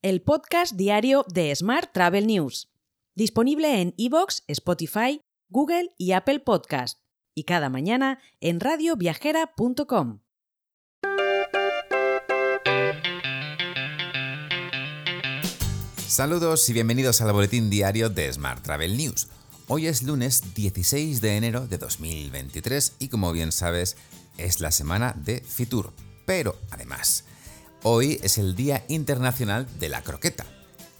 el podcast diario de Smart Travel News, disponible en iVoox, Spotify, Google y Apple Podcast, y cada mañana en radioviajera.com. Saludos y bienvenidos al boletín diario de Smart Travel News. Hoy es lunes 16 de enero de 2023 y como bien sabes es la semana de Fitur. Pero además, hoy es el Día Internacional de la Croqueta,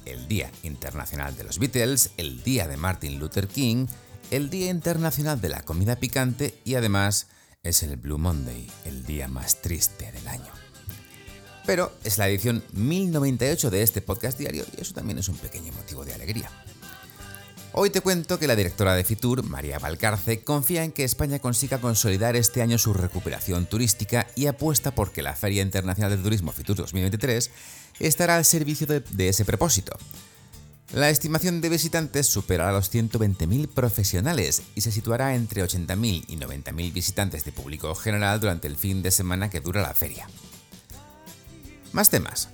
el Día Internacional de los Beatles, el Día de Martin Luther King, el Día Internacional de la Comida Picante y además es el Blue Monday, el día más triste del año pero es la edición 1098 de este podcast diario y eso también es un pequeño motivo de alegría. Hoy te cuento que la directora de Fitur, María Valcarce, confía en que España consiga consolidar este año su recuperación turística y apuesta por que la Feria Internacional de Turismo Fitur 2023 estará al servicio de, de ese propósito. La estimación de visitantes superará los 120.000 profesionales y se situará entre 80.000 y 90.000 visitantes de público general durante el fin de semana que dura la feria. Más temas.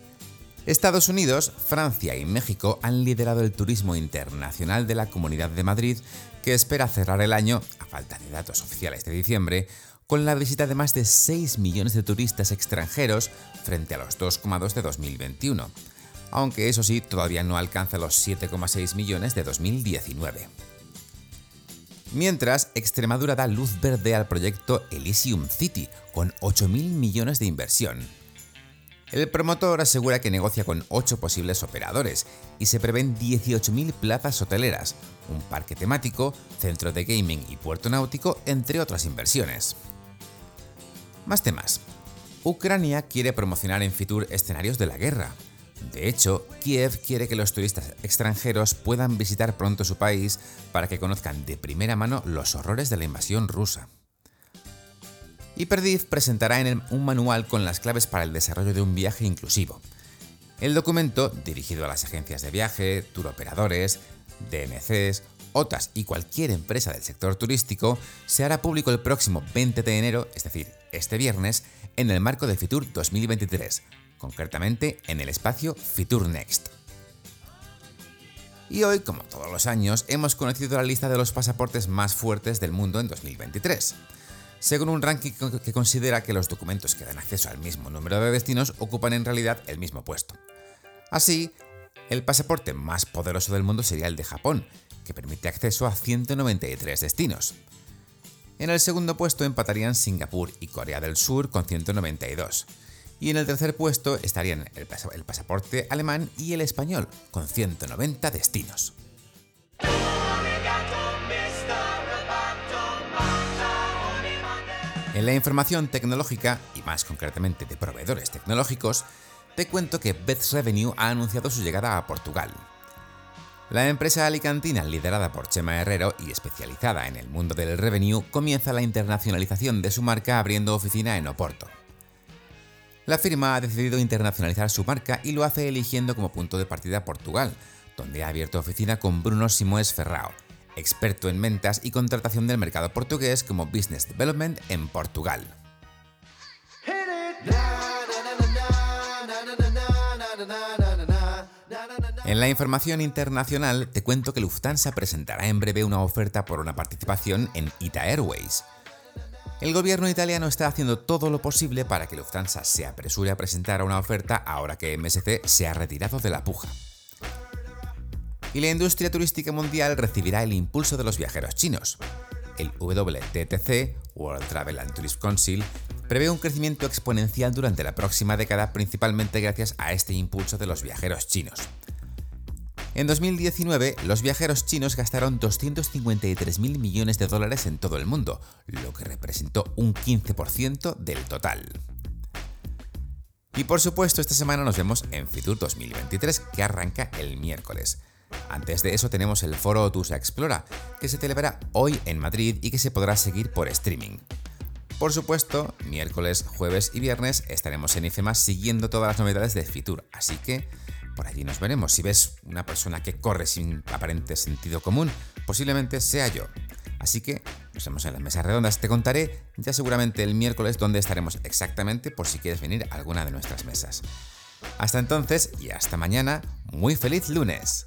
Estados Unidos, Francia y México han liderado el turismo internacional de la Comunidad de Madrid, que espera cerrar el año, a falta de datos oficiales de diciembre, con la visita de más de 6 millones de turistas extranjeros frente a los 2,2 de 2021, aunque eso sí todavía no alcanza los 7,6 millones de 2019. Mientras, Extremadura da luz verde al proyecto Elysium City, con 8.000 millones de inversión, el promotor asegura que negocia con 8 posibles operadores y se prevén 18.000 plazas hoteleras, un parque temático, centro de gaming y puerto náutico, entre otras inversiones. Más temas. Ucrania quiere promocionar en Fitur escenarios de la guerra. De hecho, Kiev quiere que los turistas extranjeros puedan visitar pronto su país para que conozcan de primera mano los horrores de la invasión rusa y Perdiz presentará en un manual con las claves para el desarrollo de un viaje inclusivo. El documento, dirigido a las agencias de viaje, turoperadores, DMCs, OTAS y cualquier empresa del sector turístico, se hará público el próximo 20 de enero, es decir, este viernes, en el marco de Fitur 2023, concretamente en el espacio Fitur Next. Y hoy, como todos los años, hemos conocido la lista de los pasaportes más fuertes del mundo en 2023 según un ranking que considera que los documentos que dan acceso al mismo número de destinos ocupan en realidad el mismo puesto. Así, el pasaporte más poderoso del mundo sería el de Japón, que permite acceso a 193 destinos. En el segundo puesto empatarían Singapur y Corea del Sur con 192. Y en el tercer puesto estarían el, pasaporte alemán y el español, con 190 destinos. En la información tecnológica, y más concretamente de proveedores tecnológicos, te cuento que Beth Revenue ha anunciado su llegada a Portugal. La empresa alicantina liderada por Chema Herrero y especializada en el mundo del revenue comienza la internacionalización de su marca abriendo oficina en Oporto. La firma ha decidido internacionalizar su marca y lo hace eligiendo como punto de partida Portugal, donde ha abierto oficina con Bruno Simoes Ferrao, experto en ventas y contratación del mercado portugués como Business Development en Portugal. En la información internacional te cuento que Lufthansa presentará en breve una oferta por una participación en Ita Airways. El gobierno italiano está haciendo todo lo posible para que Lufthansa se apresure a presentar una oferta ahora que MSC se ha retirado de la puja y la industria turística mundial recibirá el impulso de los viajeros chinos. El WTTC, World Travel and Tourism Council, prevé un crecimiento exponencial durante la próxima década principalmente gracias a este impulso de los viajeros chinos. En 2019, los viajeros chinos gastaron 253.000 millones de dólares en todo el mundo, lo que representó un 15% del total. Y por supuesto, esta semana nos vemos en Fitur 2023, que arranca el miércoles. Antes de eso tenemos el foro Tusa Explora, que se celebrará hoy en Madrid y que se podrá seguir por streaming. Por supuesto, miércoles, jueves y viernes estaremos en IFEMA siguiendo todas las novedades de Fitur, así que por allí nos veremos. Si ves una persona que corre sin aparente sentido común, posiblemente sea yo. Así que nos vemos en las mesas redondas. Te contaré ya seguramente el miércoles dónde estaremos exactamente por si quieres venir a alguna de nuestras mesas. Hasta entonces y hasta mañana, muy feliz lunes.